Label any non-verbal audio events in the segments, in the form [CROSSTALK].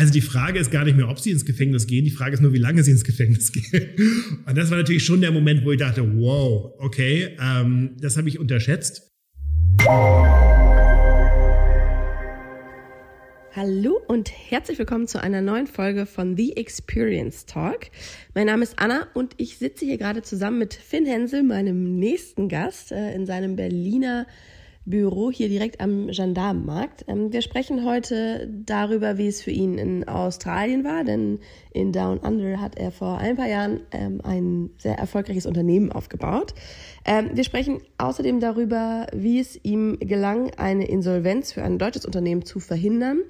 Also die Frage ist gar nicht mehr, ob sie ins Gefängnis gehen, die Frage ist nur, wie lange sie ins Gefängnis [LAUGHS] gehen. Und das war natürlich schon der Moment, wo ich dachte, wow, okay, ähm, das habe ich unterschätzt. Hallo und herzlich willkommen zu einer neuen Folge von The Experience Talk. Mein Name ist Anna und ich sitze hier gerade zusammen mit Finn Hensel, meinem nächsten Gast, äh, in seinem Berliner Büro hier direkt am Gendarmenmarkt. Ähm, wir sprechen heute darüber, wie es für ihn in Australien war, denn in Down Under hat er vor ein paar Jahren ähm, ein sehr erfolgreiches Unternehmen aufgebaut. Ähm, wir sprechen außerdem darüber, wie es ihm gelang, eine Insolvenz für ein deutsches Unternehmen zu verhindern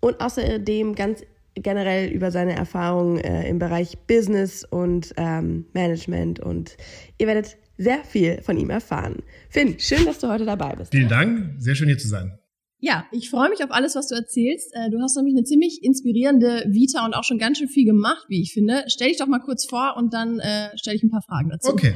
und außerdem ganz generell über seine Erfahrungen äh, im Bereich Business und Management und ihr werdet sehr viel von ihm erfahren. Finn, schön, dass du heute dabei bist. Vielen Dank, sehr schön hier zu sein. Ja, ich freue mich auf alles, was du erzählst. Äh, du hast nämlich eine ziemlich inspirierende Vita und auch schon ganz schön viel gemacht, wie ich finde. Stell dich doch mal kurz vor und dann äh, stelle ich ein paar Fragen dazu. Okay.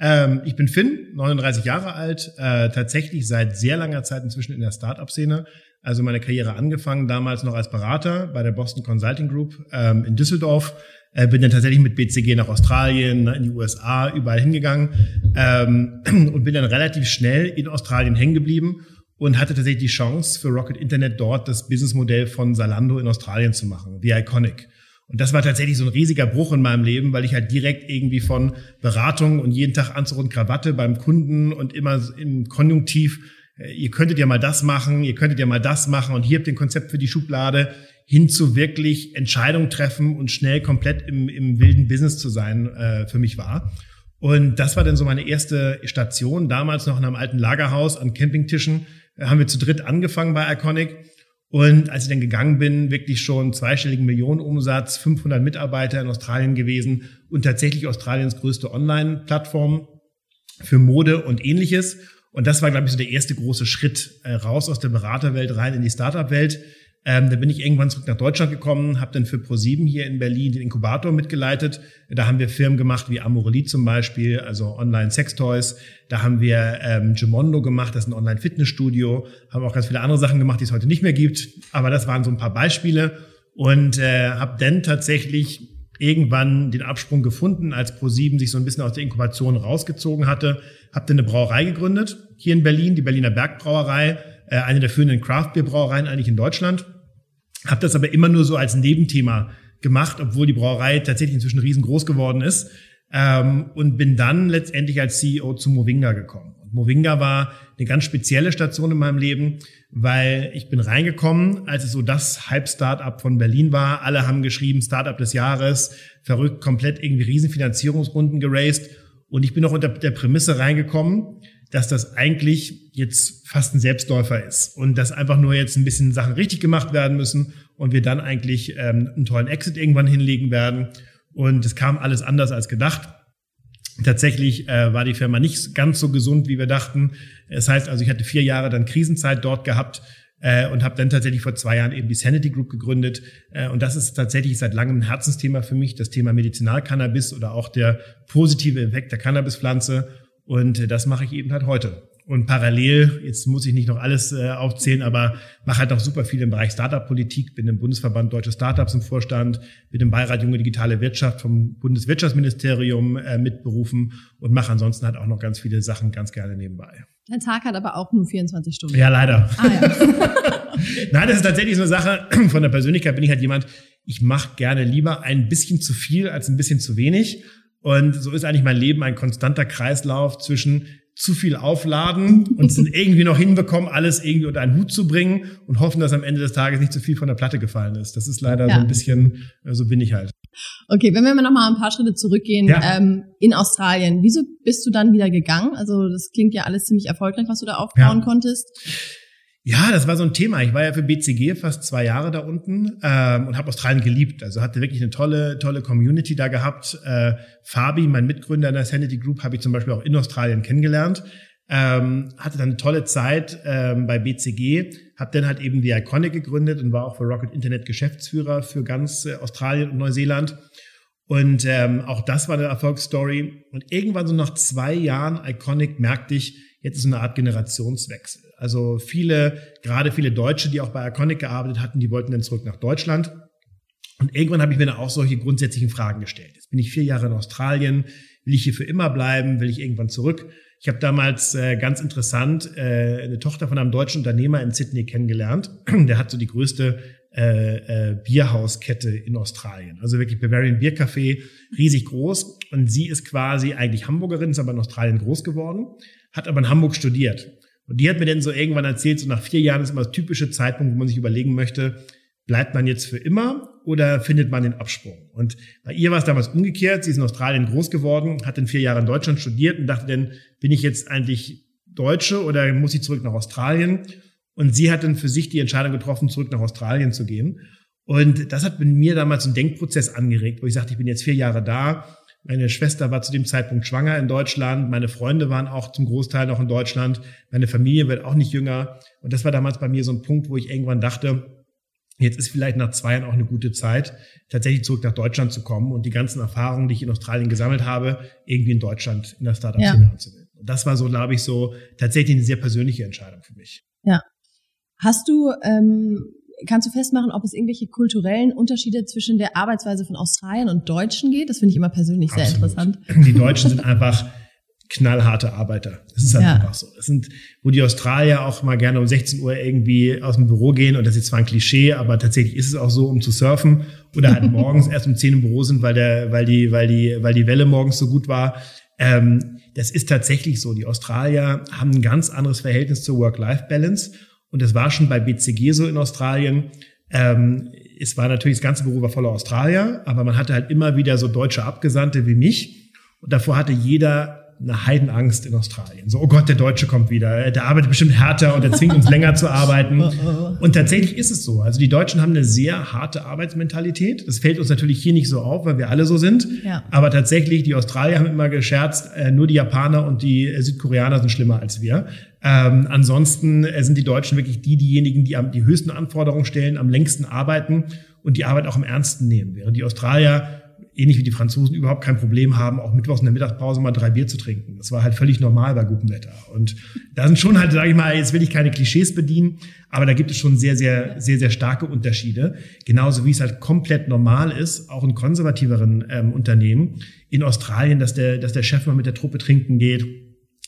Ähm, ich bin Finn, 39 Jahre alt, äh, tatsächlich seit sehr langer Zeit inzwischen in der Startup-Szene. Also meine Karriere angefangen, damals noch als Berater bei der Boston Consulting Group ähm, in Düsseldorf äh, bin dann tatsächlich mit BCG nach Australien, in die USA, überall hingegangen ähm, [CLEARS THROAT] und bin dann relativ schnell in Australien hängen geblieben und hatte tatsächlich die Chance für Rocket Internet dort das Businessmodell von Salando in Australien zu machen, The Iconic. Und das war tatsächlich so ein riesiger Bruch in meinem Leben, weil ich halt direkt irgendwie von Beratung und jeden Tag Anzug und Krawatte beim Kunden und immer im Konjunktiv, äh, ihr könntet ja mal das machen, ihr könntet ja mal das machen und hier habt ihr ein Konzept für die Schublade, hin zu wirklich Entscheidungen treffen und schnell komplett im, im wilden Business zu sein, äh, für mich war. Und das war dann so meine erste Station. Damals noch in einem alten Lagerhaus an Campingtischen äh, haben wir zu dritt angefangen bei Iconic. Und als ich dann gegangen bin, wirklich schon zweistelligen Millionenumsatz, 500 Mitarbeiter in Australien gewesen und tatsächlich Australiens größte Online-Plattform für Mode und ähnliches. Und das war, glaube ich, so der erste große Schritt äh, raus aus der Beraterwelt rein in die Startup-Welt. Ähm, da bin ich irgendwann zurück nach Deutschland gekommen, habe dann für ProSieben hier in Berlin den Inkubator mitgeleitet. Da haben wir Firmen gemacht wie Amorelie zum Beispiel, also Online-Sex-Toys. Da haben wir ähm, Gemondo gemacht, das ist ein Online-Fitnessstudio. Haben auch ganz viele andere Sachen gemacht, die es heute nicht mehr gibt. Aber das waren so ein paar Beispiele. Und äh, habe dann tatsächlich irgendwann den Absprung gefunden, als ProSieben sich so ein bisschen aus der Inkubation rausgezogen hatte. Habe dann eine Brauerei gegründet, hier in Berlin, die Berliner Bergbrauerei, äh, eine der führenden Craft-Bier-Brauereien eigentlich in Deutschland habe das aber immer nur so als Nebenthema gemacht, obwohl die Brauerei tatsächlich inzwischen riesengroß geworden ist. Ähm, und bin dann letztendlich als CEO zu Movinga gekommen. Und Movinga war eine ganz spezielle Station in meinem Leben, weil ich bin reingekommen, als es so das Hype-Startup von Berlin war. Alle haben geschrieben, Startup des Jahres, verrückt, komplett irgendwie Riesenfinanzierungsrunden geraced. Und ich bin auch unter der Prämisse reingekommen, dass das eigentlich jetzt fast ein Selbstläufer ist und dass einfach nur jetzt ein bisschen Sachen richtig gemacht werden müssen und wir dann eigentlich ähm, einen tollen Exit irgendwann hinlegen werden. Und es kam alles anders als gedacht. Tatsächlich äh, war die Firma nicht ganz so gesund, wie wir dachten. Das heißt also, ich hatte vier Jahre dann Krisenzeit dort gehabt äh, und habe dann tatsächlich vor zwei Jahren eben die Sanity Group gegründet. Äh, und das ist tatsächlich seit langem ein Herzensthema für mich, das Thema Medizinalcannabis oder auch der positive Effekt der Cannabispflanze. Und äh, das mache ich eben halt heute. Und parallel, jetzt muss ich nicht noch alles äh, aufzählen, aber mache halt auch super viel im Bereich Startup-Politik, bin im Bundesverband Deutsche Startups im Vorstand, bin im Beirat Junge Digitale Wirtschaft vom Bundeswirtschaftsministerium äh, mitberufen und mache ansonsten halt auch noch ganz viele Sachen ganz gerne nebenbei. Dein Tag hat aber auch nur 24 Stunden. Ja, leider. Ah, ja. [LAUGHS] [LAUGHS] Nein, das ist tatsächlich so eine Sache. [CLEARS THROAT] Von der Persönlichkeit bin ich halt jemand, ich mache gerne lieber ein bisschen zu viel als ein bisschen zu wenig. Und so ist eigentlich mein Leben ein konstanter Kreislauf zwischen zu viel aufladen und es irgendwie noch hinbekommen, alles irgendwie unter einen Hut zu bringen und hoffen, dass am Ende des Tages nicht zu viel von der Platte gefallen ist. Das ist leider ja. so ein bisschen, äh, so bin ich halt. Okay, wenn wir mal noch mal ein paar Schritte zurückgehen, ja. ähm, in Australien, wieso bist du dann wieder gegangen? Also das klingt ja alles ziemlich erfolgreich, was du da aufbauen ja. konntest. Ja, das war so ein Thema. Ich war ja für BCG fast zwei Jahre da unten ähm, und habe Australien geliebt. Also hatte wirklich eine tolle, tolle Community da gehabt. Äh, Fabi, mein Mitgründer in der Sanity Group, habe ich zum Beispiel auch in Australien kennengelernt. Ähm, hatte dann eine tolle Zeit ähm, bei BCG, habe dann halt eben die Iconic gegründet und war auch für Rocket Internet Geschäftsführer für ganz äh, Australien und Neuseeland. Und ähm, auch das war eine Erfolgsstory. Und irgendwann so nach zwei Jahren Iconic merkte ich, jetzt ist eine Art Generationswechsel. Also viele, gerade viele Deutsche, die auch bei Iconic gearbeitet hatten, die wollten dann zurück nach Deutschland. Und irgendwann habe ich mir dann auch solche grundsätzlichen Fragen gestellt. Jetzt bin ich vier Jahre in Australien. Will ich hier für immer bleiben? Will ich irgendwann zurück? Ich habe damals äh, ganz interessant äh, eine Tochter von einem deutschen Unternehmer in Sydney kennengelernt. [CLEARS THROAT] Der hat so die größte äh, äh, Bierhauskette in Australien. Also wirklich Bavarian Beer Café, riesig groß. Und sie ist quasi eigentlich Hamburgerin, ist aber in Australien groß geworden, hat aber in Hamburg studiert. Und die hat mir dann so irgendwann erzählt, so nach vier Jahren ist immer das typische Zeitpunkt, wo man sich überlegen möchte, bleibt man jetzt für immer oder findet man den Absprung? Und bei ihr war es damals umgekehrt. Sie ist in Australien groß geworden, hat in vier Jahren in Deutschland studiert und dachte dann, bin ich jetzt eigentlich Deutsche oder muss ich zurück nach Australien? Und sie hat dann für sich die Entscheidung getroffen, zurück nach Australien zu gehen. Und das hat mit mir damals einen Denkprozess angeregt, wo ich sagte, ich bin jetzt vier Jahre da. Meine Schwester war zu dem Zeitpunkt schwanger in Deutschland. Meine Freunde waren auch zum Großteil noch in Deutschland. Meine Familie wird auch nicht jünger. Und das war damals bei mir so ein Punkt, wo ich irgendwann dachte, Jetzt ist vielleicht nach zwei Jahren auch eine gute Zeit, tatsächlich zurück nach Deutschland zu kommen und die ganzen Erfahrungen, die ich in Australien gesammelt habe, irgendwie in Deutschland in der Startup-Szene ja. anzuwenden. Und das war so, glaube ich, so tatsächlich eine sehr persönliche Entscheidung für mich. Ja. Hast du, ähm, kannst du festmachen, ob es irgendwelche kulturellen Unterschiede zwischen der Arbeitsweise von Australien und Deutschen geht? Das finde ich immer persönlich Absolut. sehr interessant. Die Deutschen sind einfach knallharte Arbeiter. Das ist halt ja. einfach so. Das sind, wo die Australier auch mal gerne um 16 Uhr irgendwie aus dem Büro gehen und das ist zwar ein Klischee, aber tatsächlich ist es auch so, um zu surfen oder halt [LAUGHS] morgens erst um 10 im Büro sind, weil der, weil die, weil die, weil die Welle morgens so gut war. Ähm, das ist tatsächlich so. Die Australier haben ein ganz anderes Verhältnis zur Work-Life-Balance und das war schon bei BCG so in Australien. Ähm, es war natürlich, das ganze Büro war voller Australier, aber man hatte halt immer wieder so deutsche Abgesandte wie mich. Und davor hatte jeder eine Heidenangst in Australien. So, oh Gott, der Deutsche kommt wieder. Der arbeitet bestimmt härter und der zwingt uns länger zu arbeiten. Und tatsächlich ist es so. Also die Deutschen haben eine sehr harte Arbeitsmentalität. Das fällt uns natürlich hier nicht so auf, weil wir alle so sind. Ja. Aber tatsächlich, die Australier haben immer gescherzt, äh, nur die Japaner und die Südkoreaner sind schlimmer als wir. Ähm, ansonsten äh, sind die Deutschen wirklich die, diejenigen, die am, die höchsten Anforderungen stellen, am längsten arbeiten und die Arbeit auch im Ernsten nehmen. Während die Australier ähnlich wie die Franzosen überhaupt kein Problem haben, auch mittwochs in der Mittagspause mal drei Bier zu trinken. Das war halt völlig normal bei gutem Wetter. Und da sind schon halt, sage ich mal, jetzt will ich keine Klischees bedienen, aber da gibt es schon sehr, sehr, sehr, sehr starke Unterschiede. Genauso wie es halt komplett normal ist, auch in konservativeren ähm, Unternehmen in Australien, dass der, dass der Chef mal mit der Truppe trinken geht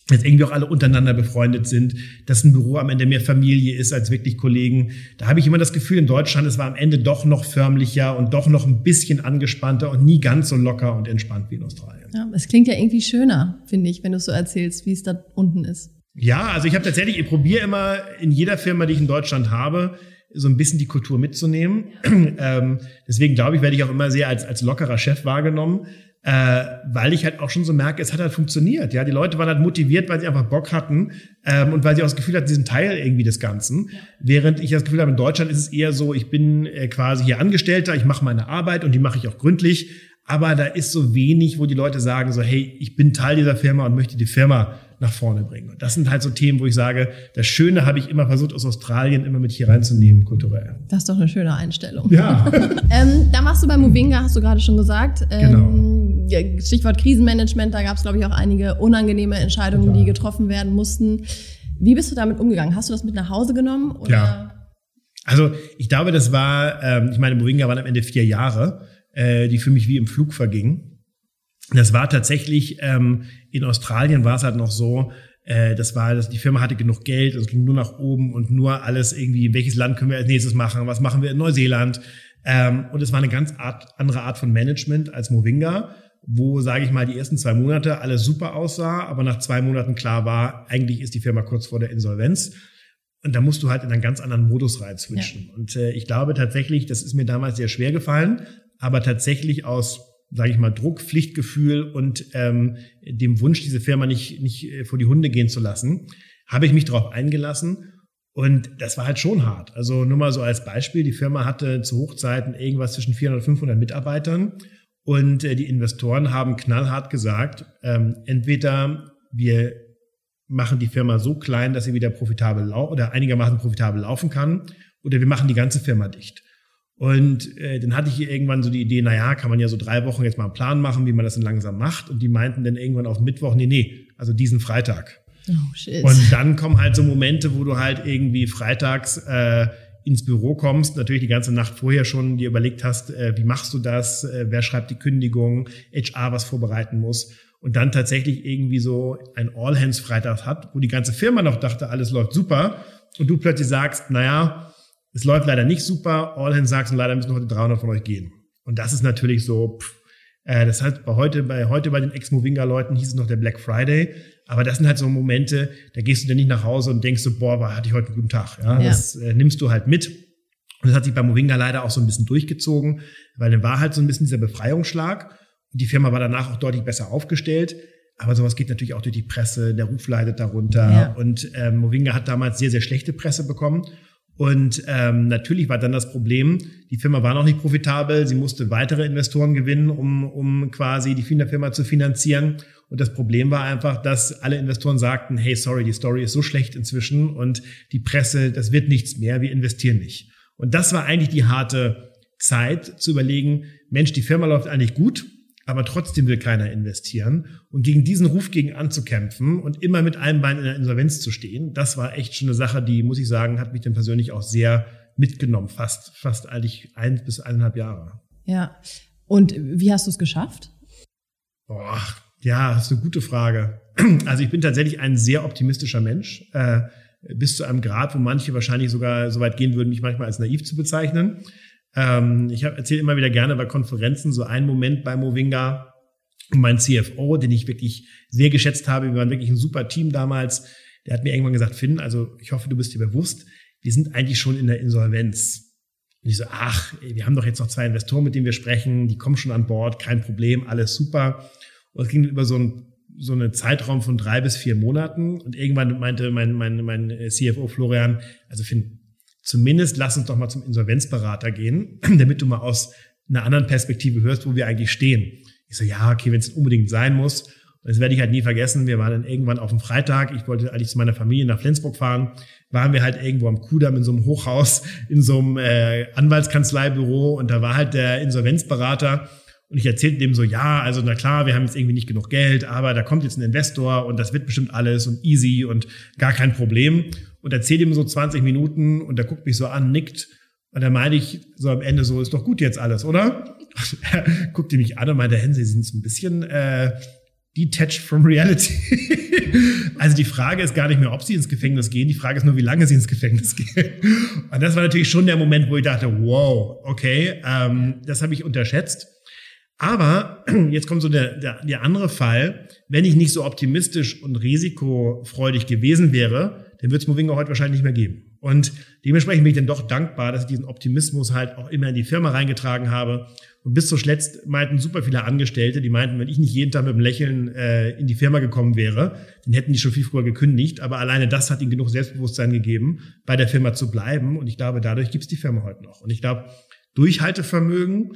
dass irgendwie auch alle untereinander befreundet sind, dass ein Büro am Ende mehr Familie ist als wirklich Kollegen. Da habe ich immer das Gefühl, in Deutschland, es war am Ende doch noch förmlicher und doch noch ein bisschen angespannter und nie ganz so locker und entspannt wie in Australien. Ja, es klingt ja irgendwie schöner, finde ich, wenn du so erzählst, wie es da unten ist. Ja, also ich habe tatsächlich, ich probiere immer in jeder Firma, die ich in Deutschland habe, so ein bisschen die Kultur mitzunehmen. [CLEARS THROAT] ähm, deswegen glaube ich, werde ich auch immer sehr als, als lockerer Chef wahrgenommen äh, weil ich halt auch schon so merke, es hat halt funktioniert. Ja, die Leute waren halt motiviert, weil sie einfach Bock hatten ähm, und weil sie auch das Gefühl hatten, sie sind Teil irgendwie des Ganzen. Ja. Während ich das Gefühl habe, in Deutschland ist es eher so, ich bin äh, quasi hier Angestellter, ich mache meine Arbeit und die mache ich auch gründlich. Aber da ist so wenig, wo die Leute sagen so, hey, ich bin Teil dieser Firma und möchte die Firma nach vorne bringen. Und das sind halt so Themen, wo ich sage, das Schöne habe ich immer versucht, aus Australien immer mit hier reinzunehmen, kulturell. Das ist doch eine schöne Einstellung. Ja. [LAUGHS] ähm, da machst du bei Movinga, hast du gerade schon gesagt. Ähm, genau. Stichwort Krisenmanagement, da gab es, glaube ich, auch einige unangenehme Entscheidungen, Total. die getroffen werden mussten. Wie bist du damit umgegangen? Hast du das mit nach Hause genommen? Oder? Ja. Also ich glaube, das war, ähm, ich meine, Movinga waren am Ende vier Jahre, äh, die für mich wie im Flug vergingen. Das war tatsächlich, ähm, in Australien war es halt noch so, äh, das war, dass die Firma hatte genug Geld, es ging nur nach oben und nur alles irgendwie, welches Land können wir als nächstes machen, was machen wir in Neuseeland. Ähm, und es war eine ganz Art, andere Art von Management als Movinga, wo, sage ich mal, die ersten zwei Monate alles super aussah, aber nach zwei Monaten klar war, eigentlich ist die Firma kurz vor der Insolvenz. Und da musst du halt in einen ganz anderen Modus rein switchen. Ja. Und äh, ich glaube tatsächlich, das ist mir damals sehr schwer gefallen, aber tatsächlich aus sage ich mal, Druck, Pflichtgefühl und ähm, dem Wunsch, diese Firma nicht, nicht äh, vor die Hunde gehen zu lassen, habe ich mich darauf eingelassen. Und das war halt schon hart. Also nur mal so als Beispiel, die Firma hatte zu Hochzeiten irgendwas zwischen 400 und 500 Mitarbeitern. Und äh, die Investoren haben knallhart gesagt, ähm, entweder wir machen die Firma so klein, dass sie wieder profitabel oder einigermaßen profitabel laufen kann, oder wir machen die ganze Firma dicht. Und äh, dann hatte ich hier irgendwann so die Idee, na ja, kann man ja so drei Wochen jetzt mal einen Plan machen, wie man das dann langsam macht. Und die meinten dann irgendwann auf Mittwoch, nee, nee, also diesen Freitag. Oh, shit. Und dann kommen halt so Momente, wo du halt irgendwie freitags äh, ins Büro kommst, natürlich die ganze Nacht vorher schon dir überlegt hast, äh, wie machst du das, äh, wer schreibt die Kündigung, HR was vorbereiten muss und dann tatsächlich irgendwie so ein All-Hands-Freitag hat, wo die ganze Firma noch dachte, alles läuft super und du plötzlich sagst, naja, es läuft leider nicht super, All-Hands sagst und leider müssen heute 300 von euch gehen. Und das ist natürlich so, pff, äh, das heißt, bei heute, bei heute bei den Ex-Movinga-Leuten hieß es noch der Black Friday. Aber das sind halt so Momente, da gehst du dann nicht nach Hause und denkst so, boah, hatte ich heute einen guten Tag. Ja, ja. Das äh, nimmst du halt mit. Und das hat sich bei Movinga leider auch so ein bisschen durchgezogen, weil dann war halt so ein bisschen dieser Befreiungsschlag. Und die Firma war danach auch deutlich besser aufgestellt. Aber sowas geht natürlich auch durch die Presse, der Ruf leidet darunter. Ja. Und ähm, Movinga hat damals sehr, sehr schlechte Presse bekommen. Und ähm, natürlich war dann das Problem, die Firma war noch nicht profitabel, sie musste weitere Investoren gewinnen, um, um quasi die Firma zu finanzieren. Und das Problem war einfach, dass alle Investoren sagten, hey, sorry, die Story ist so schlecht inzwischen und die Presse, das wird nichts mehr, wir investieren nicht. Und das war eigentlich die harte Zeit zu überlegen, Mensch, die Firma läuft eigentlich gut, aber trotzdem will keiner investieren. Und gegen diesen Ruf gegen anzukämpfen und immer mit einem Bein in der Insolvenz zu stehen, das war echt schon eine Sache, die, muss ich sagen, hat mich dann persönlich auch sehr mitgenommen, fast, fast eigentlich ein bis eineinhalb Jahre. Ja. Und wie hast du es geschafft? Boah, ja, das ist eine gute Frage. [CLEARS THROAT] Also ich bin tatsächlich ein sehr optimistischer Mensch, äh, bis zu einem Grad, wo manche wahrscheinlich sogar so weit gehen würden, mich manchmal als naiv zu bezeichnen. Ähm, ich erzähle immer wieder gerne bei Konferenzen so einen Moment bei Movinga, mein CFO, den ich wirklich sehr geschätzt habe. Wir waren wirklich ein super Team damals. Der hat mir irgendwann gesagt, Finn, also ich hoffe, du bist dir bewusst, wir sind eigentlich schon in der Insolvenz. Und ich so, ach, wir haben doch jetzt noch zwei Investoren, mit denen wir sprechen, die kommen schon an Bord, kein Problem, alles super. Und es ging über so ein so einen Zeitraum von drei bis vier Monaten. Und irgendwann meinte mein, mein, mein CFO Florian, also Finn, zumindest lass uns doch mal zum Insolvenzberater gehen, [CLEARS THROAT] damit du mal aus einer anderen Perspektive hörst, wo wir eigentlich stehen. Ich so, ja, okay, wenn es unbedingt sein muss. Das werde ich halt nie vergessen. Wir waren dann irgendwann auf dem Freitag. Ich wollte eigentlich zu meiner Familie nach Flensburg fahren. Waren wir halt irgendwo am Kudamm in so einem Hochhaus, in so einem äh, Anwaltskanzleibüro. Und da war halt der Insolvenzberater. Und ich erzählte dem so, ja, also na klar, wir haben jetzt irgendwie nicht genug Geld, aber da kommt jetzt ein Investor und das wird bestimmt alles und easy und gar kein Problem und erzähle ihm so 20 Minuten und er guckt mich so an, nickt. Und dann meine ich so am Ende so, ist doch gut jetzt alles, oder? [LAUGHS] er guckte mich an und meinte, Hense, Sie sind so ein bisschen äh, detached from reality. [LAUGHS] also die Frage ist gar nicht mehr, ob Sie ins Gefängnis gehen, die Frage ist nur, wie lange Sie ins Gefängnis [LAUGHS] gehen. Und das war natürlich schon der Moment, wo ich dachte, wow, okay, ähm, das habe ich unterschätzt. Aber [CLEARS THROAT] jetzt kommt so der, der, der andere Fall, wenn ich nicht so optimistisch und risikofreudig gewesen wäre, dann wird es Movinga heute wahrscheinlich nicht mehr geben. Und dementsprechend bin ich dann doch dankbar, dass ich diesen Optimismus halt auch immer in die Firma reingetragen habe. Und bis zuletzt meinten super viele Angestellte, die meinten, wenn ich nicht jeden Tag mit einem Lächeln äh, in die Firma gekommen wäre, dann hätten die schon viel früher gekündigt. Aber alleine das hat ihnen genug Selbstbewusstsein gegeben, bei der Firma zu bleiben. Und ich glaube, dadurch gibt es die Firma heute noch. Und ich glaube, Durchhaltevermögen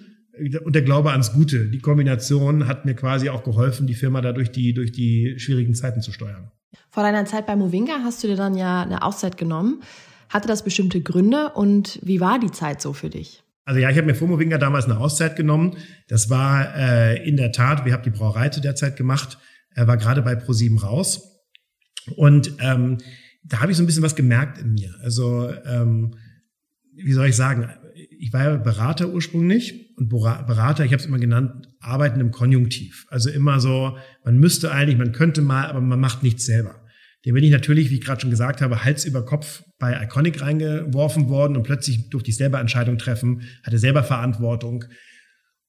und der Glaube ans Gute, die Kombination hat mir quasi auch geholfen, die Firma dadurch die, durch die schwierigen Zeiten zu steuern. Vor deiner Zeit bei Movinga hast du dir dann ja eine Auszeit genommen. Hatte das bestimmte Gründe und wie war die Zeit so für dich? Also ja, ich habe mir vor Movinga damals eine Auszeit genommen. Das war äh, in der Tat, wir haben die Brauerei zu der Zeit gemacht, er war gerade bei ProSieben raus. Und ähm, da habe ich so ein bisschen was gemerkt in mir. Also ähm, wie soll ich sagen, ich war ja Berater ursprünglich und Berater, ich habe es immer genannt, arbeiten im Konjunktiv. Also immer so, man müsste eigentlich, man könnte mal, aber man macht nichts selber. Dem bin ich natürlich, wie ich gerade schon gesagt habe, Hals über Kopf bei Iconic reingeworfen worden und plötzlich durfte ich selber Entscheidungen treffen, hatte selber Verantwortung.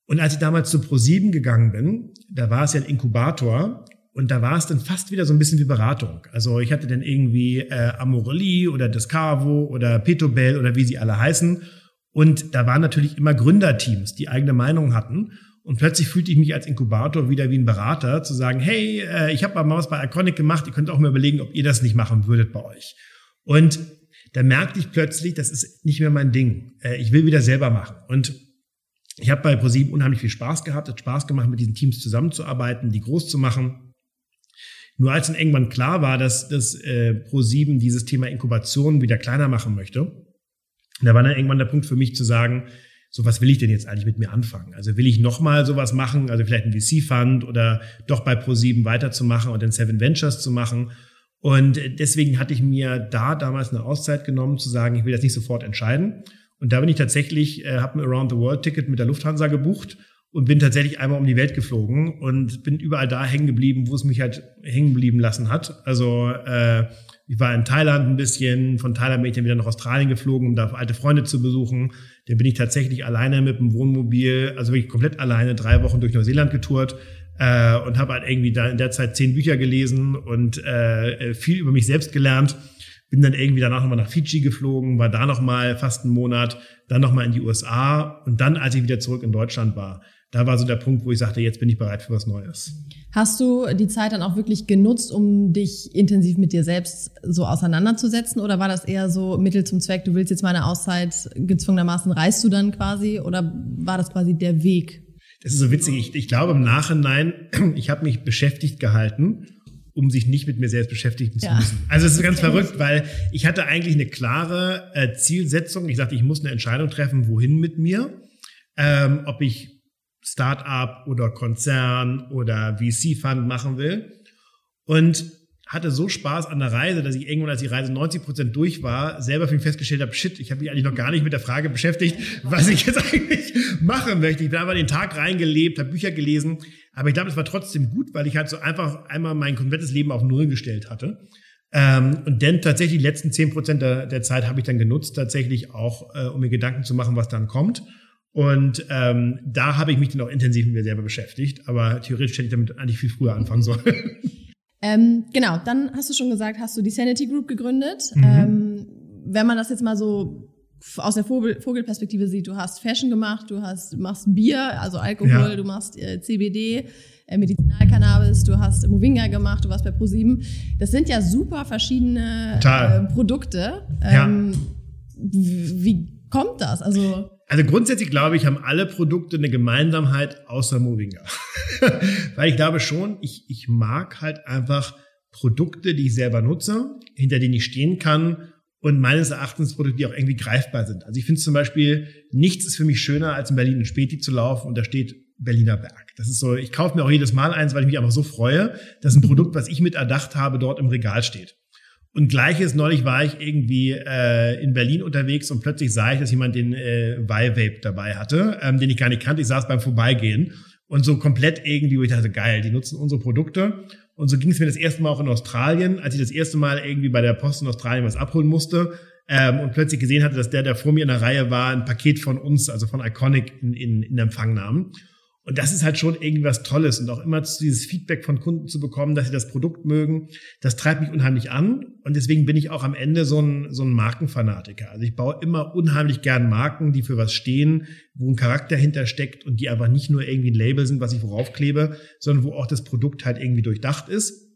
Und als ich damals zu Pro7 gegangen bin, da war es ja ein Inkubator und da war es dann fast wieder so ein bisschen wie Beratung. Also ich hatte dann irgendwie äh, Amorelli oder Descavo oder Petobel oder wie sie alle heißen. Und da waren natürlich immer Gründerteams, die eigene Meinung hatten. Und plötzlich fühlte ich mich als Inkubator wieder wie ein Berater, zu sagen, hey, äh, ich habe mal was bei Iconic gemacht, ihr könnt auch mal überlegen, ob ihr das nicht machen würdet bei euch. Und da merkte ich plötzlich, das ist nicht mehr mein Ding. Äh, ich will wieder selber machen. Und ich habe bei ProSieben unheimlich viel Spaß gehabt, hat Spaß gemacht, mit diesen Teams zusammenzuarbeiten, die groß zu machen. Nur als dann irgendwann klar war, dass, dass äh, ProSieben dieses Thema Inkubation wieder kleiner machen möchte, da war dann irgendwann der Punkt für mich zu sagen, so was will ich denn jetzt eigentlich mit mir anfangen? Also will ich nochmal sowas machen, also vielleicht ein VC-Fund oder doch bei Pro7 weiterzumachen und dann Seven Ventures zu machen? Und deswegen hatte ich mir da damals eine Auszeit genommen, zu sagen, ich will das nicht sofort entscheiden. Und da bin ich tatsächlich, äh, habe ein Around the World Ticket mit der Lufthansa gebucht und bin tatsächlich einmal um die Welt geflogen und bin überall da hängen geblieben, wo es mich halt hängen geblieben lassen hat. Also äh, ich war in Thailand ein bisschen, von Thailand bin ich dann wieder nach Australien geflogen, um da alte Freunde zu besuchen. Dann bin ich tatsächlich alleine mit dem Wohnmobil, also wirklich komplett alleine, drei Wochen durch Neuseeland getourt äh, und habe halt irgendwie da in der Zeit zehn Bücher gelesen und äh, viel über mich selbst gelernt. Bin dann irgendwie danach nochmal nach Fiji geflogen, war da nochmal fast einen Monat, dann nochmal in die USA und dann, als ich wieder zurück in Deutschland war, da war so der Punkt, wo ich sagte, jetzt bin ich bereit für was Neues. Hast du die Zeit dann auch wirklich genutzt, um dich intensiv mit dir selbst so auseinanderzusetzen? Oder war das eher so Mittel zum Zweck, du willst jetzt mal eine Auszeit, gezwungenermaßen reist du dann quasi? Oder war das quasi der Weg? Das ist so witzig. Ich, ich glaube im Nachhinein, [CLEARS THROAT] ich habe mich beschäftigt gehalten, um sich nicht mit mir selbst beschäftigen zu ja. müssen. Also es ist ganz [LAUGHS] verrückt, weil ich hatte eigentlich eine klare äh, Zielsetzung. Ich sagte, ich muss eine Entscheidung treffen, wohin mit mir. Ähm, ob ich Startup oder Konzern oder VC-Fund machen will. Und hatte so Spaß an der Reise, dass ich irgendwann, als die Reise 90 Prozent durch war, selber für mich festgestellt habe, shit, ich habe mich eigentlich noch gar nicht mit der Frage beschäftigt, was ich jetzt [LAUGHS] eigentlich machen möchte. Ich bin einfach den Tag reingelebt, habe Bücher gelesen, aber ich glaube, es war trotzdem gut, weil ich halt so einfach einmal mein komplettes Leben auf Null gestellt hatte. Ähm, und dann tatsächlich die letzten 10 Prozent der, der Zeit habe ich dann genutzt, tatsächlich auch, äh, um mir Gedanken zu machen, was dann kommt. Und ähm, da habe ich mich dann auch intensiv mit mir selber beschäftigt. Aber theoretisch hätte ich damit eigentlich viel früher anfangen sollen. Ähm, genau, dann hast du schon gesagt, hast du die Sanity Group gegründet. Mhm. Ähm, wenn man das jetzt mal so aus der Vogel Vogelperspektive sieht, du hast Fashion gemacht, du hast machst Bier, also Alkohol, ja. du machst äh, CBD, äh, Medizinalcannabis, du hast Movinga gemacht, du warst bei ProSieben. Das sind ja super verschiedene äh, Produkte. Ähm, ja. Wie kommt das? Also also grundsätzlich glaube ich, haben alle Produkte eine Gemeinsamkeit außer Movinga. [LAUGHS] Weil ich glaube schon, ich, ich mag halt einfach Produkte, die ich selber nutze, hinter denen ich stehen kann und meines Erachtens Produkte, die auch irgendwie greifbar sind. Also ich finde zum Beispiel, nichts ist für mich schöner, als in Berlin in Späti zu laufen und da steht Berliner Berg. Das ist so, ich kaufe mir auch jedes Mal eins, weil ich mich einfach so freue, dass ein Produkt, was ich mit erdacht habe, dort im Regal steht. Und gleiches, neulich war ich irgendwie äh, in Berlin unterwegs und plötzlich sah ich, dass jemand den äh, Y-Vape dabei hatte, ähm, den ich gar nicht kannte. Ich saß beim Vorbeigehen und so komplett irgendwie, wo ich dachte, geil, die nutzen unsere Produkte. Und so ging es mir das erste Mal auch in Australien, als ich das erste Mal irgendwie bei der Post in Australien was abholen musste ähm, und plötzlich gesehen hatte, dass der, der vor mir in der Reihe war, ein Paket von uns, also von Iconic, in, in, in Empfang nahm. Und das ist halt schon irgendwas Tolles und auch immer dieses Feedback von Kunden zu bekommen, dass sie das Produkt mögen, das treibt mich unheimlich an und deswegen bin ich auch am Ende so ein, so ein Markenfanatiker. Also ich baue immer unheimlich gern Marken, die für was stehen, wo ein Charakter hintersteckt und die einfach nicht nur irgendwie ein Label sind, was ich worauf klebe, sondern wo auch das Produkt halt irgendwie durchdacht ist.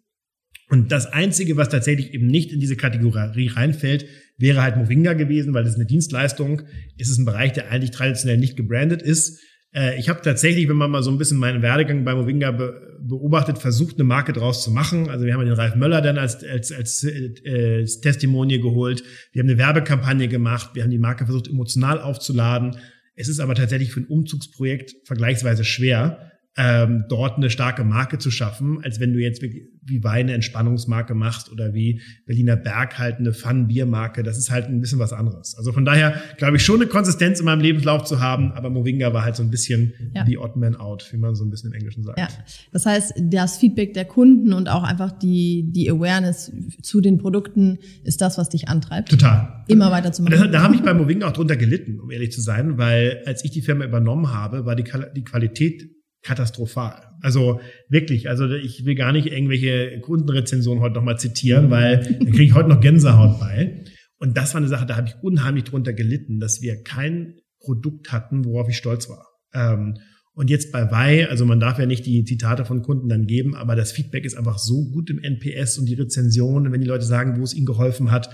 Und das Einzige, was tatsächlich eben nicht in diese Kategorie reinfällt, wäre halt Movinga gewesen, weil das ist eine Dienstleistung. Es ist ein Bereich, der eigentlich traditionell nicht gebrandet ist. Äh, ich habe tatsächlich, wenn man mal so ein bisschen meinen Werdegang bei Movinga be beobachtet, versucht, eine Marke draus zu machen. Also wir haben den Ralf Möller dann als, als, als, äh, als Testimonial geholt. Wir haben eine Werbekampagne gemacht. Wir haben die Marke versucht, emotional aufzuladen. Es ist aber tatsächlich für ein Umzugsprojekt vergleichsweise schwer, ähm, dort eine starke Marke zu schaffen, als wenn du jetzt wie, Wein eine Entspannungsmarke machst oder wie Berliner Berg halt eine Fun-Bier-Marke. Das ist halt ein bisschen was anderes. Also von daher glaube ich schon eine Konsistenz in meinem Lebenslauf zu haben, aber Movinga war halt so ein bisschen ja. the odd man out, wie man so ein bisschen im Englischen sagt. Ja. Das heißt, das Feedback der Kunden und auch einfach die, die Awareness zu den Produkten ist das, was dich antreibt. Total. Immer weiter zu machen. Da, da habe ich bei Movinga auch drunter gelitten, um ehrlich zu sein, weil als ich die Firma übernommen habe, war die, die Qualität katastrophal. Also wirklich, also ich will gar nicht irgendwelche Kundenrezensionen heute nochmal zitieren, weil da kriege ich heute noch Gänsehaut bei. Und das war eine Sache, da habe ich unheimlich drunter gelitten, dass wir kein Produkt hatten, worauf ich stolz war. Ähm, und jetzt bei Wei, also man darf ja nicht die Zitate von Kunden dann geben, aber das Feedback ist einfach so gut im NPS und die Rezensionen, wenn die Leute sagen, wo es ihnen geholfen hat,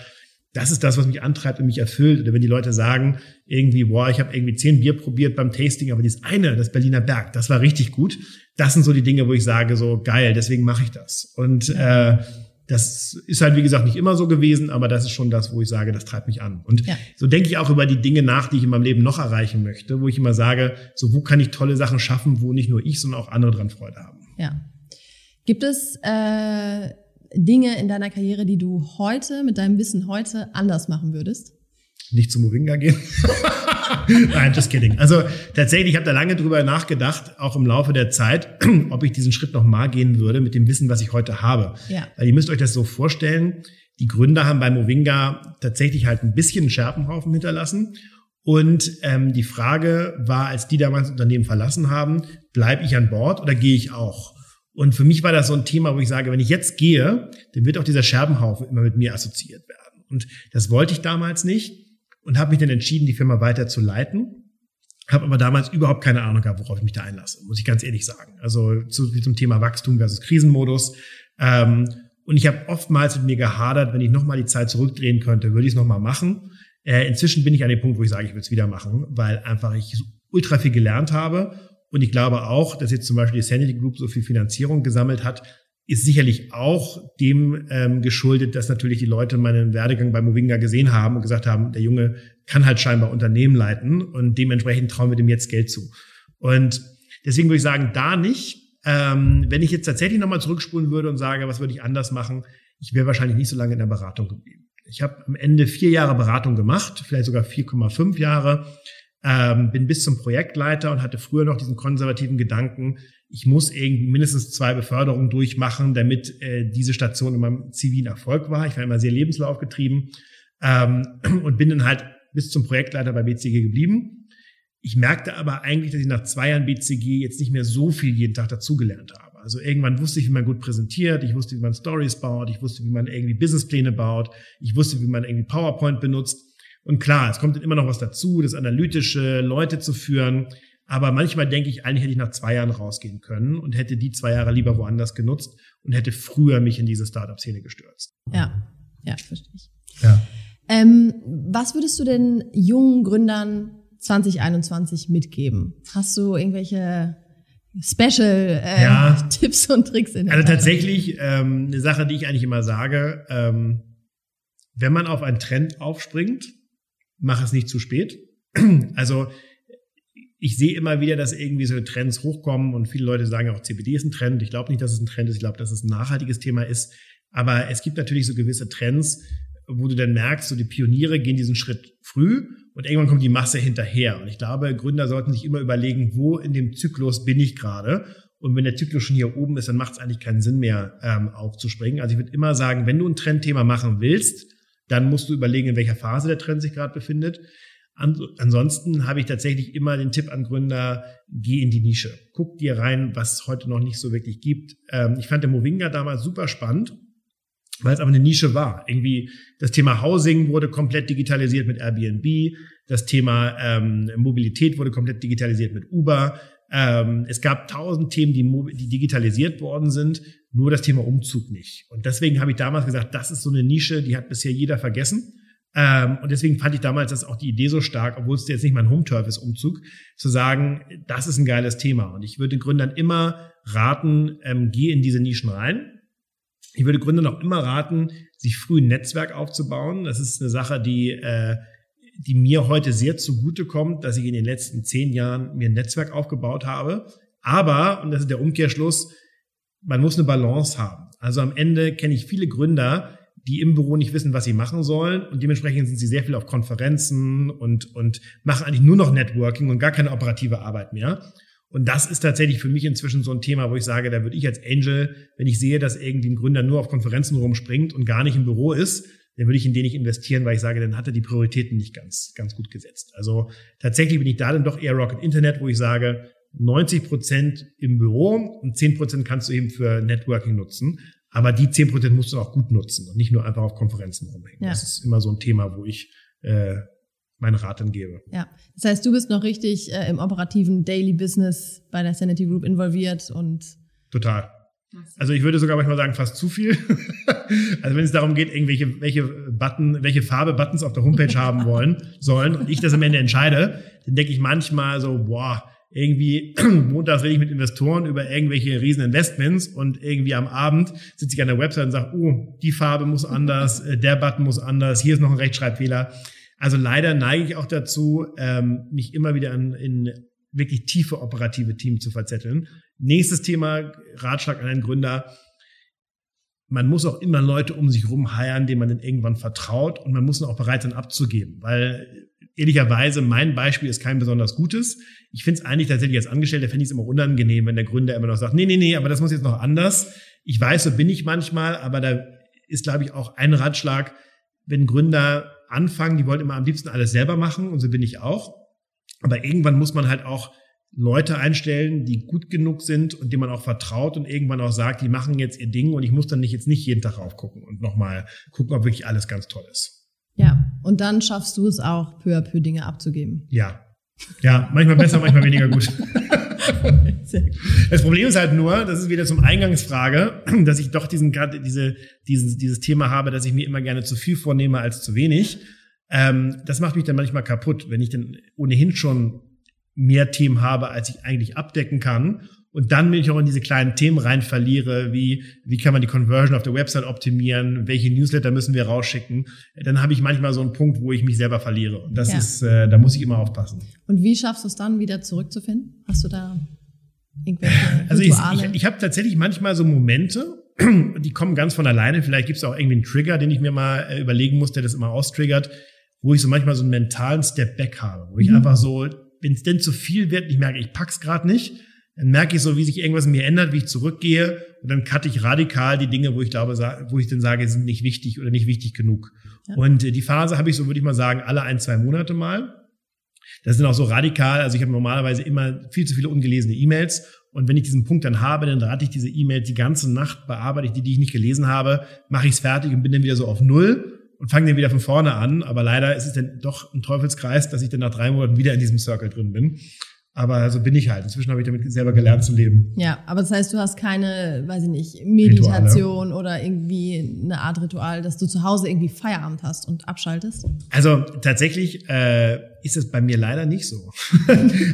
das ist das, was mich antreibt und mich erfüllt. Oder wenn die Leute sagen, irgendwie, boah, ich habe irgendwie zehn Bier probiert beim Tasting, aber dieses eine, das Berliner Berg, das war richtig gut. Das sind so die Dinge, wo ich sage, so geil, deswegen mache ich das. Und äh, das ist halt, wie gesagt, nicht immer so gewesen, aber das ist schon das, wo ich sage, das treibt mich an. Und ja. so denke ich auch über die Dinge nach, die ich in meinem Leben noch erreichen möchte, wo ich immer sage, so wo kann ich tolle Sachen schaffen, wo nicht nur ich, sondern auch andere dran Freude haben. Ja. Gibt es äh, Dinge in deiner Karriere, die du heute mit deinem Wissen heute anders machen würdest? Nicht zu Moringa gehen. [LAUGHS] Nein, just kidding. Also tatsächlich, ich habe da lange drüber nachgedacht, auch im Laufe der Zeit, [CLEARS THROAT] ob ich diesen Schritt noch mal gehen würde mit dem Wissen, was ich heute habe. Ja. Weil ihr müsst euch das so vorstellen, die Gründer haben bei Movinga tatsächlich halt ein bisschen einen Scherpenhaufen hinterlassen. Und ähm, die Frage war, als die damals das Unternehmen verlassen haben, bleibe ich an Bord oder gehe ich auch? Und für mich war das so ein Thema, wo ich sage, wenn ich jetzt gehe, dann wird auch dieser Scherbenhaufen immer mit mir assoziiert werden. Und das wollte ich damals nicht und habe mich dann entschieden, die Firma weiter zu leiten. Habe aber damals überhaupt keine Ahnung gehabt, worauf ich mich da einlasse, muss ich ganz ehrlich sagen. Also zu, zum Thema Wachstum versus Krisenmodus. Ähm, und ich habe oftmals mit mir gehadert, wenn ich nochmal die Zeit zurückdrehen könnte, würde ich es nochmal machen. Äh, inzwischen bin ich an dem Punkt, wo ich sage, ich würde es wieder machen, weil einfach ich ultra viel gelernt habe. Und ich glaube auch, dass jetzt zum Beispiel die Sanity Group so viel Finanzierung gesammelt hat, ist sicherlich auch dem ähm, geschuldet, dass natürlich die Leute meinen Werdegang bei Movinga gesehen haben und gesagt haben, der Junge kann halt scheinbar Unternehmen leiten und dementsprechend trauen wir dem jetzt Geld zu. Und deswegen würde ich sagen, da nicht. Ähm, wenn ich jetzt tatsächlich nochmal zurückspulen würde und sage, was würde ich anders machen, ich wäre wahrscheinlich nicht so lange in der Beratung geblieben. Ich habe am Ende vier Jahre Beratung gemacht, vielleicht sogar 4,5 Jahre, ähm, bin bis zum Projektleiter und hatte früher noch diesen konservativen Gedanken, ich muss irgendwie mindestens zwei Beförderungen durchmachen, damit äh, diese Station in meinem zivilen Erfolg war. Ich war immer sehr lebenslaufgetrieben ähm, [CLEARS THROAT] und bin dann halt bis zum Projektleiter bei BCG geblieben. Ich merkte aber eigentlich, dass ich nach zwei Jahren BCG jetzt nicht mehr so viel jeden Tag dazugelernt habe. Also irgendwann wusste ich, wie man gut präsentiert, ich wusste, wie man Stories baut, ich wusste, wie man irgendwie Businesspläne baut, ich wusste, wie man irgendwie PowerPoint benutzt. Und klar, es kommt dann immer noch was dazu, das analytische, Leute zu führen. Aber manchmal denke ich, eigentlich hätte ich nach zwei Jahren rausgehen können und hätte die zwei Jahre lieber woanders genutzt und hätte früher mich in diese Startup-Szene gestürzt. Ja, ja, verstehe ich. Ja. Ähm, was würdest du denn jungen Gründern 2021 mitgeben? Hast du irgendwelche Special äh, ja. [LAUGHS] Tipps und Tricks in der Also tatsächlich ähm, eine Sache, die ich eigentlich immer sage, ähm, wenn man auf einen Trend aufspringt, mach es nicht zu spät. [CLEARS THROAT] Also ich sehe immer wieder, dass irgendwie so Trends hochkommen und viele Leute sagen auch, CBD ist ein Trend. Ich glaube nicht, dass es ein Trend ist. Ich glaube, dass es ein nachhaltiges Thema ist. Aber es gibt natürlich so gewisse Trends, wo du dann merkst, so die Pioniere gehen diesen Schritt früh und irgendwann kommt die Masse hinterher. Und ich glaube, Gründer sollten sich immer überlegen, wo in dem Zyklus bin ich gerade. Und wenn der Zyklus schon hier oben ist, dann macht es eigentlich keinen Sinn mehr, ähm, aufzuspringen. Also ich würde immer sagen, wenn du ein Trendthema machen willst, dann musst du überlegen, in welcher Phase der Trend sich gerade befindet. Ansonsten habe ich tatsächlich immer den Tipp an Gründer, geh in die Nische. Guck dir rein, was es heute noch nicht so wirklich gibt. Ähm, ich fand der Movinga damals super spannend, weil es aber eine Nische war. Irgendwie das Thema Housing wurde komplett digitalisiert mit Airbnb, das Thema ähm, Mobilität wurde komplett digitalisiert mit Uber. Ähm, es gab tausend Themen, die, die digitalisiert worden sind, nur das Thema Umzug nicht. Und deswegen habe ich damals gesagt, das ist so eine Nische, die hat bisher jeder vergessen. Ähm, und deswegen fand ich damals das auch die Idee so stark, obwohl es jetzt nicht mein Home-Turf ist, Umzug, zu sagen, das ist ein geiles Thema. Und ich würde den Gründern immer raten, ähm, geh in diese Nischen rein. Ich würde Gründern auch immer raten, sich früh ein Netzwerk aufzubauen. Das ist eine Sache, die, äh, die mir heute sehr zugute kommt, dass ich in den letzten zehn Jahren mir ein Netzwerk aufgebaut habe. Aber, und das ist der Umkehrschluss, man muss eine Balance haben. Also am Ende kenne ich viele Gründer, die im Büro nicht wissen, was sie machen sollen und dementsprechend sind sie sehr viel auf Konferenzen und, und machen eigentlich nur noch Networking und gar keine operative Arbeit mehr. Und das ist tatsächlich für mich inzwischen so ein Thema, wo ich sage, da würde ich als Angel, wenn ich sehe, dass irgendwie ein Gründer nur auf Konferenzen rumspringt und gar nicht im Büro ist, dann würde ich in den nicht investieren, weil ich sage, dann hat er die Prioritäten nicht ganz, ganz gut gesetzt. Also tatsächlich bin ich da dann doch eher Rocket Internet, wo ich sage, 90 Prozent im Büro und 10 Prozent kannst du eben für Networking nutzen. Aber die zehn Prozent musst du auch gut nutzen und nicht nur einfach auf Konferenzen rumhängen. Ja. Das ist immer so ein Thema, wo ich äh, meinen Rat dann gebe. Ja, das heißt, du bist noch richtig äh, im operativen Daily Business bei der Sanity Group involviert und total. Also ich würde sogar manchmal sagen, fast zu viel. [LAUGHS] also wenn es darum geht, irgendwelche welche Button, welche Farbe Buttons auf der Homepage haben [LAUGHS] wollen sollen und ich das am Ende entscheide, dann denke ich manchmal so, boah, irgendwie [CLEARS THROAT] montags rede ich mit Investoren über irgendwelche riesen Investments und irgendwie am Abend sitze ich an der Website und sage, oh, die Farbe muss anders, äh, der Button muss anders, hier ist noch ein Rechtschreibfehler. Also leider neige ich auch dazu, ähm, mich immer wieder in, in wirklich tiefe operative Team zu verzetteln. Nächstes Thema, Ratschlag an einen Gründer. man muss auch immer Leute um sich rum heiern, denen man dann irgendwann vertraut und man muss auch bereit sein abzugeben, weil ehrlicherweise mein Beispiel ist kein besonders gutes. Ich finde es eigentlich tatsächlich als Angestellter fände ich es immer unangenehm, wenn der Gründer immer noch sagt, nee, nee, nee, aber das muss jetzt noch anders. Ich weiß, so bin ich manchmal, aber da ist, glaube ich, auch ein Ratschlag, wenn Gründer anfangen, die wollen immer am liebsten alles selber machen und so bin ich auch. Aber irgendwann muss man halt auch Leute einstellen, die gut genug sind und denen man auch vertraut und irgendwann auch sagt, die machen jetzt ihr Ding und ich muss dann nicht jetzt nicht jeden Tag raufgucken und nochmal gucken, ob wirklich alles ganz toll ist. Ja, und dann schaffst du es auch, peu à peu Dinge abzugeben. Ja. Ja, manchmal besser, manchmal weniger gut. [LAUGHS] Das Problem ist halt nur, das ist wieder zum Eingangsfrage, dass ich doch diesen, diese, dieses, dieses Thema habe, dass ich mir immer gerne zu viel vornehme als zu wenig. Ähm, das macht mich dann manchmal kaputt, wenn ich dann ohnehin schon mehr Themen habe, als ich eigentlich abdecken kann. Und dann bin ich auch in diese kleinen Themen rein verliere, wie, wie kann man die Conversion auf der Website optimieren, welche Newsletter müssen wir rausschicken. Dann habe ich manchmal so einen Punkt, wo ich mich selber verliere. Und das ja. ist, äh, da muss ich immer aufpassen. Und wie schaffst du es dann wieder zurückzufinden? Hast du da irgendwelche Also ich, ich, ich habe tatsächlich manchmal so Momente, die kommen ganz von alleine. Vielleicht gibt es auch irgendwie einen Trigger, den ich mir mal äh, überlegen muss, der das immer austriggert, wo ich so manchmal so einen mentalen Step Back habe, wo ich mhm. einfach so wenn es denn zu viel wird, ich merke, ich pack's gerade nicht, dann merke ich so, wie sich irgendwas in mir ändert, wie ich zurückgehe und dann cutte ich radikal die Dinge, wo ich glaube, wo ich dann sage, sind nicht wichtig oder nicht wichtig genug. Ja. Und äh, die Phase habe ich so, würde ich mal sagen, alle ein, zwei Monate mal. Das sind auch so radikal. Also ich habe normalerweise immer viel zu viele ungelesene E-Mails. Und wenn ich diesen Punkt dann habe, dann rate ich diese E-Mails die ganze Nacht, bearbeite ich die, die ich nicht gelesen habe, mache ich es fertig und bin dann wieder so auf Null und fange den wieder von vorne an. Aber leider ist es dann doch ein Teufelskreis, dass ich dann nach drei Monaten wieder in diesem Circle drin bin. Aber so bin ich halt. Inzwischen habe ich damit selber gelernt zu leben. Ja, aber das heißt, du hast keine, weiß ich nicht, Meditation Rituale. oder irgendwie eine Art Ritual, dass du zu Hause irgendwie Feierabend hast und abschaltest? Also tatsächlich äh, ist es bei mir leider nicht so. [LAUGHS]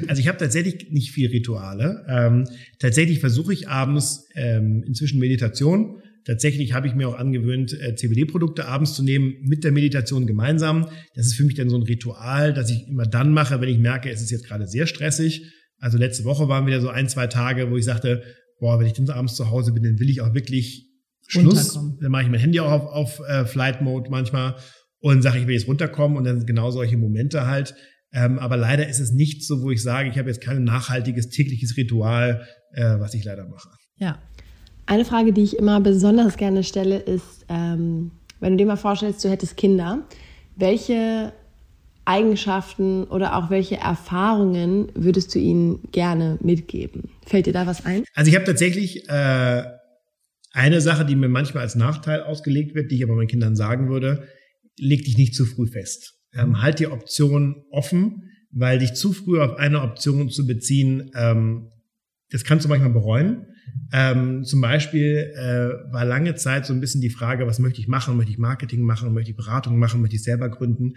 also ich habe tatsächlich nicht viel Rituale. Ähm, tatsächlich versuche ich abends ähm, inzwischen Meditation Tatsächlich habe ich mir auch angewöhnt, äh, CBD-Produkte abends zu nehmen mit der Meditation gemeinsam. Das ist für mich dann so ein Ritual, das ich immer dann mache, wenn ich merke, es ist jetzt gerade sehr stressig. Also letzte Woche waren wieder so ein, zwei Tage, wo ich sagte, boah, wenn ich dann abends zu Hause bin, dann will ich auch wirklich Schluss. Dann mache ich mein Handy auch auf, auf äh, Flight Mode manchmal und sage, ich will jetzt runterkommen und dann genau solche Momente halt. Ähm, aber leider ist es nicht so, wo ich sage, ich habe jetzt kein nachhaltiges tägliches Ritual, äh, was ich leider mache. Ja, eine Frage, die ich immer besonders gerne stelle, ist, ähm, wenn du dir mal vorstellst, du hättest Kinder, welche Eigenschaften oder auch welche Erfahrungen würdest du ihnen gerne mitgeben? Fällt dir da was ein? Also ich habe tatsächlich äh, eine Sache, die mir manchmal als Nachteil ausgelegt wird, die ich aber meinen Kindern sagen würde, leg dich nicht zu früh fest. Ähm, halt die Option offen, weil dich zu früh auf eine Option zu beziehen, ähm, das kannst du manchmal bereuen. Ähm, zum Beispiel äh, war lange Zeit so ein bisschen die Frage, was möchte ich machen? Möchte ich Marketing machen? Möchte ich Beratung machen? Möchte ich selber gründen?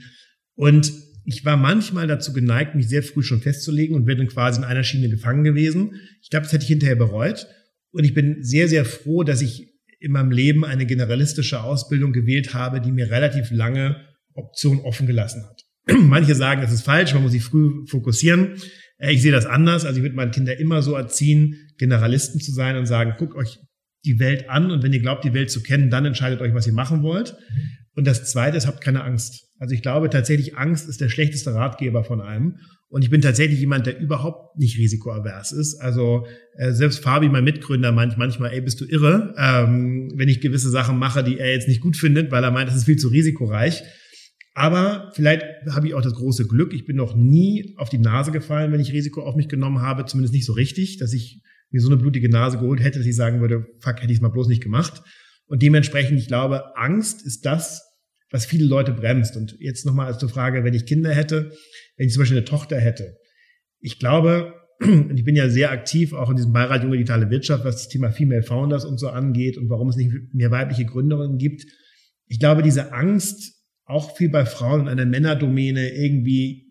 Und ich war manchmal dazu geneigt, mich sehr früh schon festzulegen und wäre dann quasi in einer Schiene gefangen gewesen. Ich glaube, das hätte ich hinterher bereut. Und ich bin sehr, sehr froh, dass ich in meinem Leben eine generalistische Ausbildung gewählt habe, die mir relativ lange Optionen offen gelassen hat. [CLEARS THROAT] Manche sagen, das ist falsch, man muss sich früh fokussieren. Äh, ich sehe das anders. Also ich würde meine Kinder immer so erziehen, Generalisten zu sein und sagen, guckt euch die Welt an und wenn ihr glaubt, die Welt zu kennen, dann entscheidet euch, was ihr machen wollt. Und das Zweite ist, habt keine Angst. Also ich glaube tatsächlich, Angst ist der schlechteste Ratgeber von einem. Und ich bin tatsächlich jemand, der überhaupt nicht risikoavers ist. Also äh, selbst Fabi, mein Mitgründer, meint manchmal, ey, bist du irre, ähm, wenn ich gewisse Sachen mache, die er jetzt nicht gut findet, weil er meint, das ist viel zu risikoreich. Aber vielleicht habe ich auch das große Glück, ich bin noch nie auf die Nase gefallen, wenn ich Risiko auf mich genommen habe, zumindest nicht so richtig, dass ich mir so eine blutige Nase geholt hätte, dass ich sagen würde, fuck, hätte ich es mal bloß nicht gemacht. Und dementsprechend, ich glaube, Angst ist das, was viele Leute bremst. Und jetzt nochmal als zur Frage, wenn ich Kinder hätte, wenn ich zum Beispiel eine Tochter hätte. Ich glaube, [CLEARS THROAT] und ich bin ja sehr aktiv auch in diesem Beirat Junge Digitale Wirtschaft, was das Thema Female Founders und so angeht und warum es nicht mehr weibliche Gründerinnen gibt. Ich glaube, diese Angst, auch viel bei Frauen in einer Männerdomäne irgendwie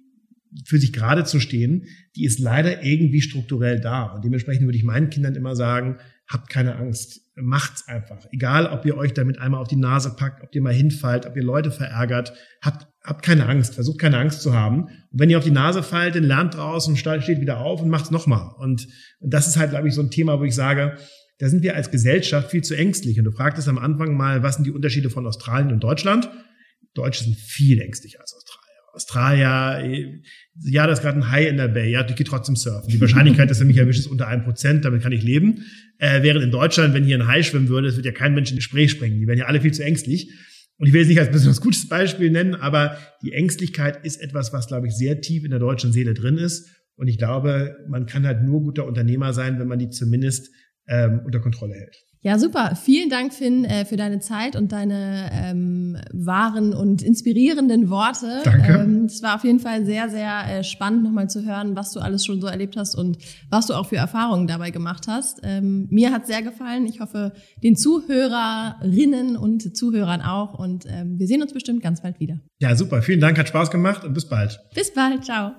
für sich gerade zu stehen, die ist leider irgendwie strukturell da. Und dementsprechend würde ich meinen Kindern immer sagen, habt keine Angst, macht's einfach. Egal, ob ihr euch damit einmal auf die Nase packt, ob ihr mal hinfallt, ob ihr Leute verärgert, habt, habt keine Angst, versucht keine Angst zu haben. Und wenn ihr auf die Nase fallt, dann lernt draus und steht wieder auf und macht's nochmal. Und, und das ist halt, glaube ich, so ein Thema, wo ich sage, da sind wir als Gesellschaft viel zu ängstlich. Und du fragtest am Anfang mal, was sind die Unterschiede von Australien und Deutschland? Deutsche sind viel ängstlicher als Australier. Australier, ja, da ist gerade ein Hai in der Bay, ja, ich gehe trotzdem surfen. Die Wahrscheinlichkeit, dass er mich erwischt, ist unter einem Prozent, damit kann ich leben. Äh, während in Deutschland, wenn hier ein Hai schwimmen würde, es wird ja kein Mensch in Spree springen. Die wären ja alle viel zu ängstlich. Und ich will es nicht als besonders gutes Beispiel nennen, aber die Ängstlichkeit ist etwas, was, glaube ich, sehr tief in der deutschen Seele drin ist. Und ich glaube, man kann halt nur guter Unternehmer sein, wenn man die zumindest ähm, unter Kontrolle hält. Ja, super. Vielen Dank, Finn, äh, für deine Zeit und deine ähm, wahren und inspirierenden Worte. Danke. Ähm, es war auf jeden Fall sehr, sehr äh, spannend, nochmal zu hören, was du alles schon so erlebt hast und was du auch für Erfahrungen dabei gemacht hast. Ähm, mir hat sehr gefallen. Ich hoffe, den Zuhörerinnen und Zuhörern auch. Und ähm, wir sehen uns bestimmt ganz bald wieder. Ja, super. Vielen Dank, hat Spaß gemacht und bis bald. Bis bald. Ciao.